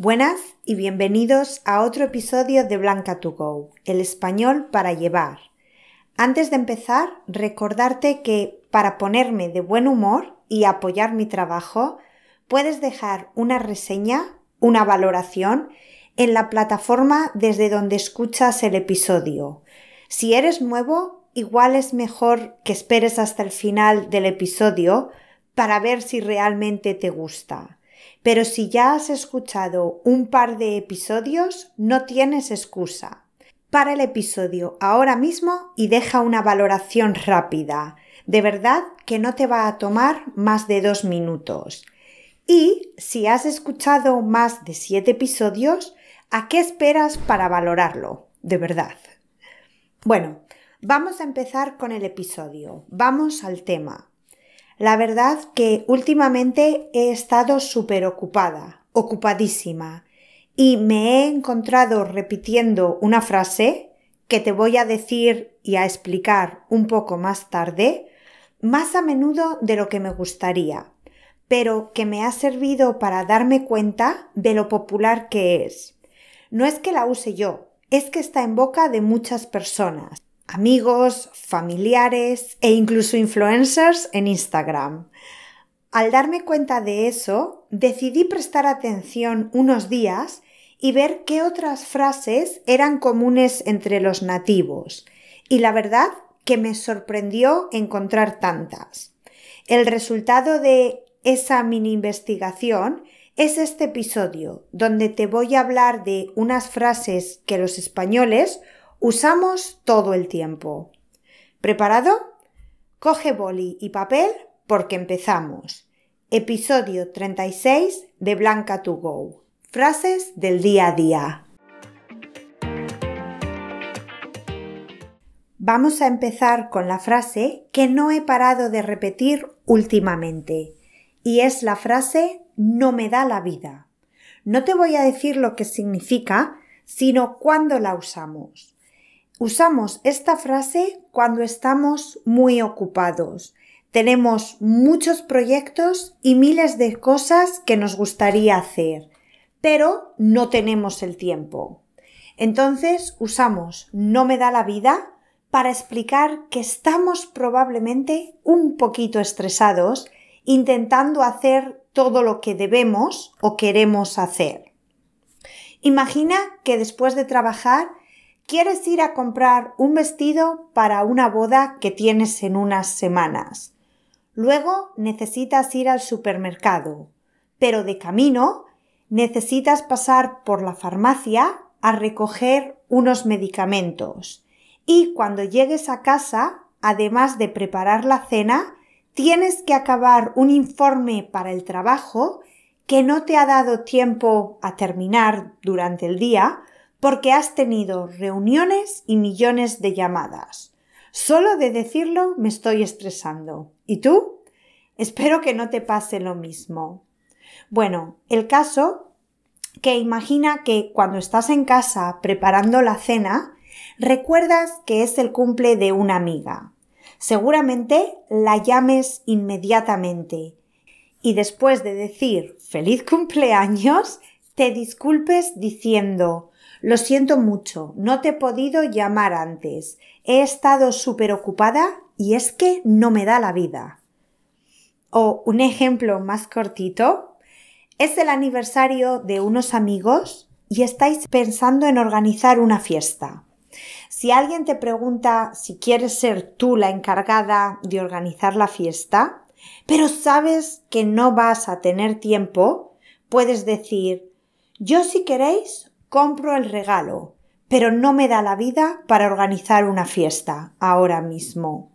Buenas y bienvenidos a otro episodio de Blanca to Go, el español para llevar. Antes de empezar, recordarte que para ponerme de buen humor y apoyar mi trabajo, puedes dejar una reseña, una valoración en la plataforma desde donde escuchas el episodio. Si eres nuevo, igual es mejor que esperes hasta el final del episodio para ver si realmente te gusta. Pero si ya has escuchado un par de episodios, no tienes excusa. Para el episodio ahora mismo y deja una valoración rápida. De verdad que no te va a tomar más de dos minutos. Y si has escuchado más de siete episodios, ¿a qué esperas para valorarlo? De verdad. Bueno, vamos a empezar con el episodio. Vamos al tema. La verdad que últimamente he estado súper ocupada, ocupadísima, y me he encontrado repitiendo una frase que te voy a decir y a explicar un poco más tarde, más a menudo de lo que me gustaría, pero que me ha servido para darme cuenta de lo popular que es. No es que la use yo, es que está en boca de muchas personas amigos, familiares e incluso influencers en Instagram. Al darme cuenta de eso, decidí prestar atención unos días y ver qué otras frases eran comunes entre los nativos. Y la verdad que me sorprendió encontrar tantas. El resultado de esa mini investigación es este episodio, donde te voy a hablar de unas frases que los españoles usamos todo el tiempo. ¿Preparado? Coge boli y papel porque empezamos. Episodio 36 de Blanca to Go. Frases del día a día. Vamos a empezar con la frase que no he parado de repetir últimamente y es la frase no me da la vida. No te voy a decir lo que significa, sino cuándo la usamos. Usamos esta frase cuando estamos muy ocupados. Tenemos muchos proyectos y miles de cosas que nos gustaría hacer, pero no tenemos el tiempo. Entonces usamos no me da la vida para explicar que estamos probablemente un poquito estresados intentando hacer todo lo que debemos o queremos hacer. Imagina que después de trabajar quieres ir a comprar un vestido para una boda que tienes en unas semanas. Luego necesitas ir al supermercado, pero de camino necesitas pasar por la farmacia a recoger unos medicamentos. Y cuando llegues a casa, además de preparar la cena, tienes que acabar un informe para el trabajo que no te ha dado tiempo a terminar durante el día porque has tenido reuniones y millones de llamadas. Solo de decirlo me estoy estresando. ¿Y tú? Espero que no te pase lo mismo. Bueno, el caso que imagina que cuando estás en casa preparando la cena, recuerdas que es el cumple de una amiga. Seguramente la llames inmediatamente y después de decir feliz cumpleaños, te disculpes diciendo lo siento mucho, no te he podido llamar antes. He estado súper ocupada y es que no me da la vida. O un ejemplo más cortito. Es el aniversario de unos amigos y estáis pensando en organizar una fiesta. Si alguien te pregunta si quieres ser tú la encargada de organizar la fiesta, pero sabes que no vas a tener tiempo, puedes decir yo si queréis compro el regalo, pero no me da la vida para organizar una fiesta ahora mismo.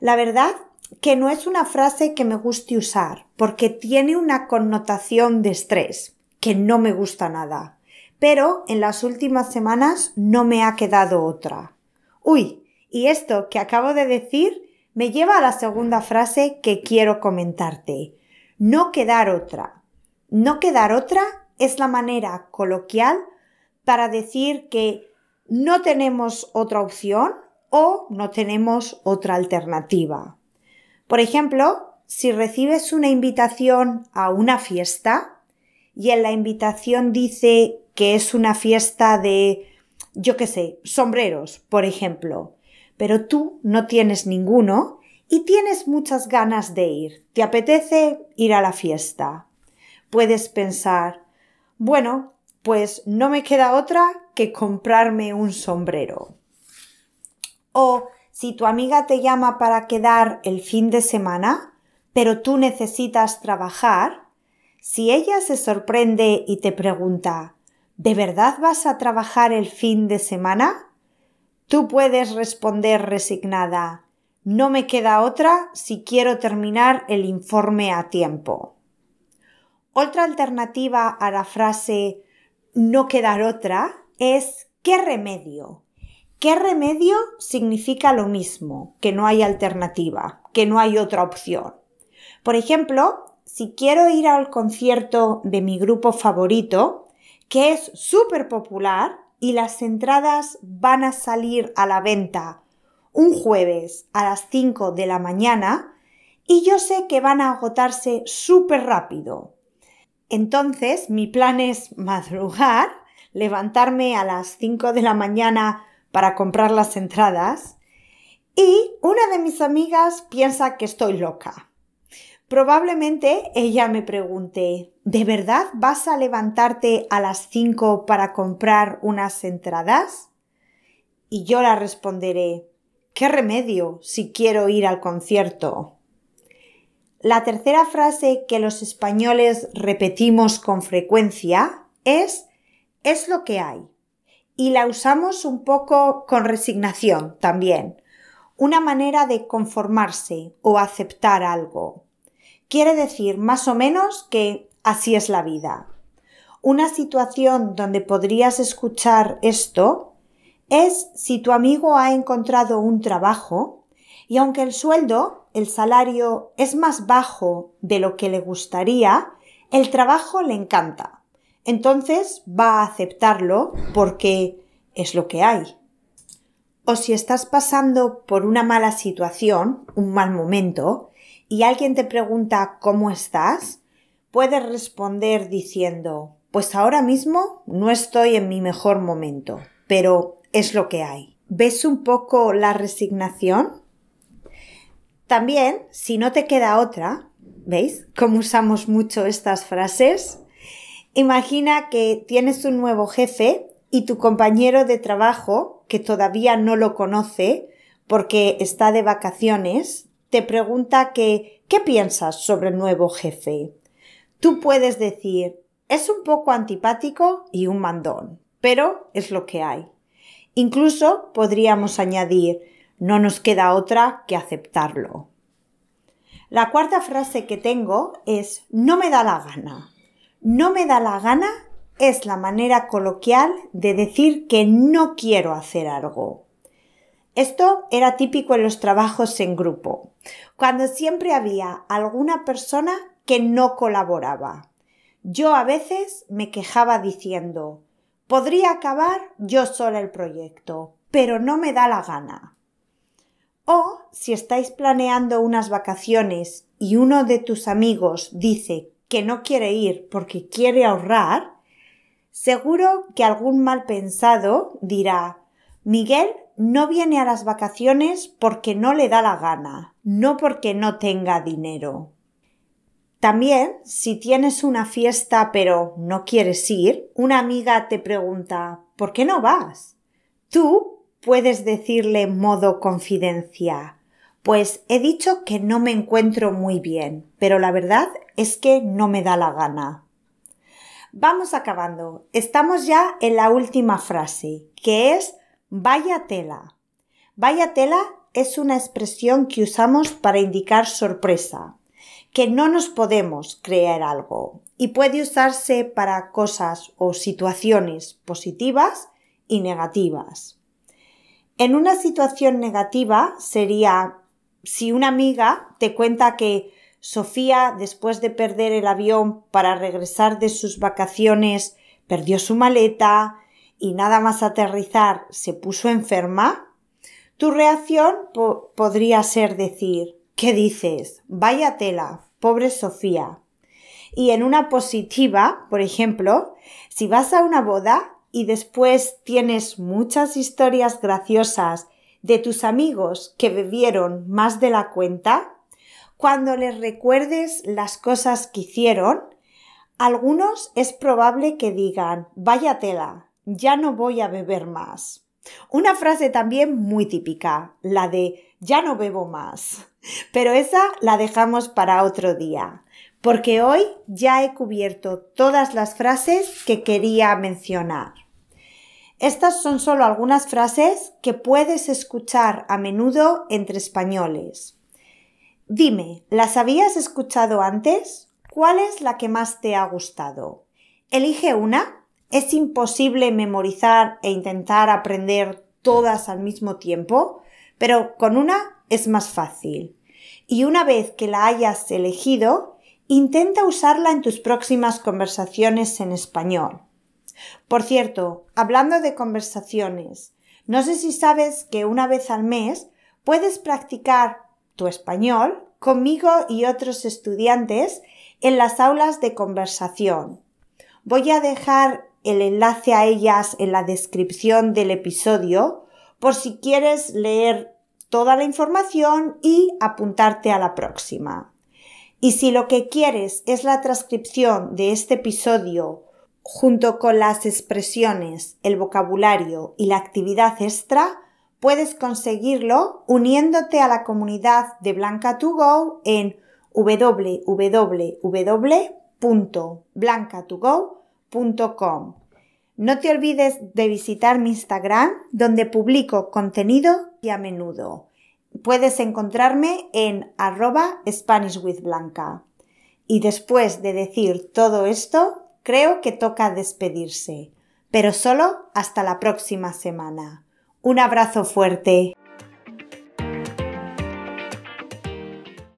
La verdad que no es una frase que me guste usar, porque tiene una connotación de estrés, que no me gusta nada. Pero en las últimas semanas no me ha quedado otra. Uy, y esto que acabo de decir me lleva a la segunda frase que quiero comentarte. No quedar otra. No quedar otra es la manera coloquial para decir que no tenemos otra opción o no tenemos otra alternativa. Por ejemplo, si recibes una invitación a una fiesta, y en la invitación dice que es una fiesta de, yo qué sé, sombreros, por ejemplo, pero tú no tienes ninguno y tienes muchas ganas de ir, te apetece ir a la fiesta. Puedes pensar, bueno, pues no me queda otra que comprarme un sombrero. O si tu amiga te llama para quedar el fin de semana, pero tú necesitas trabajar, si ella se sorprende y te pregunta ¿De verdad vas a trabajar el fin de semana? Tú puedes responder resignada No me queda otra si quiero terminar el informe a tiempo. Otra alternativa a la frase no quedar otra es ¿qué remedio? ¿Qué remedio significa lo mismo, que no hay alternativa, que no hay otra opción? Por ejemplo, si quiero ir al concierto de mi grupo favorito, que es súper popular y las entradas van a salir a la venta un jueves a las 5 de la mañana y yo sé que van a agotarse súper rápido. Entonces mi plan es madrugar, levantarme a las 5 de la mañana para comprar las entradas y una de mis amigas piensa que estoy loca. Probablemente ella me pregunte, ¿de verdad vas a levantarte a las 5 para comprar unas entradas? Y yo la responderé, ¿qué remedio si quiero ir al concierto? La tercera frase que los españoles repetimos con frecuencia es es lo que hay. Y la usamos un poco con resignación también. Una manera de conformarse o aceptar algo. Quiere decir más o menos que así es la vida. Una situación donde podrías escuchar esto es si tu amigo ha encontrado un trabajo y aunque el sueldo el salario es más bajo de lo que le gustaría, el trabajo le encanta. Entonces va a aceptarlo porque es lo que hay. O si estás pasando por una mala situación, un mal momento, y alguien te pregunta cómo estás, puedes responder diciendo pues ahora mismo no estoy en mi mejor momento, pero es lo que hay. ¿Ves un poco la resignación? También, si no te queda otra, ¿veis cómo usamos mucho estas frases? Imagina que tienes un nuevo jefe y tu compañero de trabajo, que todavía no lo conoce porque está de vacaciones, te pregunta que ¿qué piensas sobre el nuevo jefe? Tú puedes decir es un poco antipático y un mandón, pero es lo que hay. Incluso podríamos añadir no nos queda otra que aceptarlo. La cuarta frase que tengo es no me da la gana. No me da la gana es la manera coloquial de decir que no quiero hacer algo. Esto era típico en los trabajos en grupo, cuando siempre había alguna persona que no colaboraba. Yo a veces me quejaba diciendo podría acabar yo sola el proyecto, pero no me da la gana. O si estáis planeando unas vacaciones y uno de tus amigos dice que no quiere ir porque quiere ahorrar, seguro que algún mal pensado dirá Miguel no viene a las vacaciones porque no le da la gana, no porque no tenga dinero. También, si tienes una fiesta pero no quieres ir, una amiga te pregunta ¿por qué no vas? Tú puedes decirle modo confidencia. Pues he dicho que no me encuentro muy bien, pero la verdad es que no me da la gana. Vamos acabando. Estamos ya en la última frase, que es vaya tela. Vaya tela es una expresión que usamos para indicar sorpresa, que no nos podemos creer algo, y puede usarse para cosas o situaciones positivas y negativas. En una situación negativa sería si una amiga te cuenta que Sofía, después de perder el avión para regresar de sus vacaciones, perdió su maleta y nada más aterrizar se puso enferma, tu reacción podría ser decir ¿Qué dices? Vaya tela, pobre Sofía. Y en una positiva, por ejemplo, si vas a una boda y después tienes muchas historias graciosas de tus amigos que bebieron más de la cuenta, cuando les recuerdes las cosas que hicieron, algunos es probable que digan, vaya tela, ya no voy a beber más. Una frase también muy típica, la de ya no bebo más. Pero esa la dejamos para otro día, porque hoy ya he cubierto todas las frases que quería mencionar. Estas son solo algunas frases que puedes escuchar a menudo entre españoles. Dime, ¿las habías escuchado antes? ¿Cuál es la que más te ha gustado? Elige una. Es imposible memorizar e intentar aprender todas al mismo tiempo, pero con una es más fácil. Y una vez que la hayas elegido, intenta usarla en tus próximas conversaciones en español. Por cierto, hablando de conversaciones, no sé si sabes que una vez al mes puedes practicar tu español conmigo y otros estudiantes en las aulas de conversación. Voy a dejar el enlace a ellas en la descripción del episodio por si quieres leer toda la información y apuntarte a la próxima. Y si lo que quieres es la transcripción de este episodio junto con las expresiones, el vocabulario y la actividad extra, puedes conseguirlo uniéndote a la comunidad de Blanca2Go en www.blanca2go.com. No te olvides de visitar mi Instagram, donde publico contenido y a menudo. Puedes encontrarme en arroba SpanishWithBlanca. Y después de decir todo esto, creo que toca despedirse, pero solo hasta la próxima semana. Un abrazo fuerte.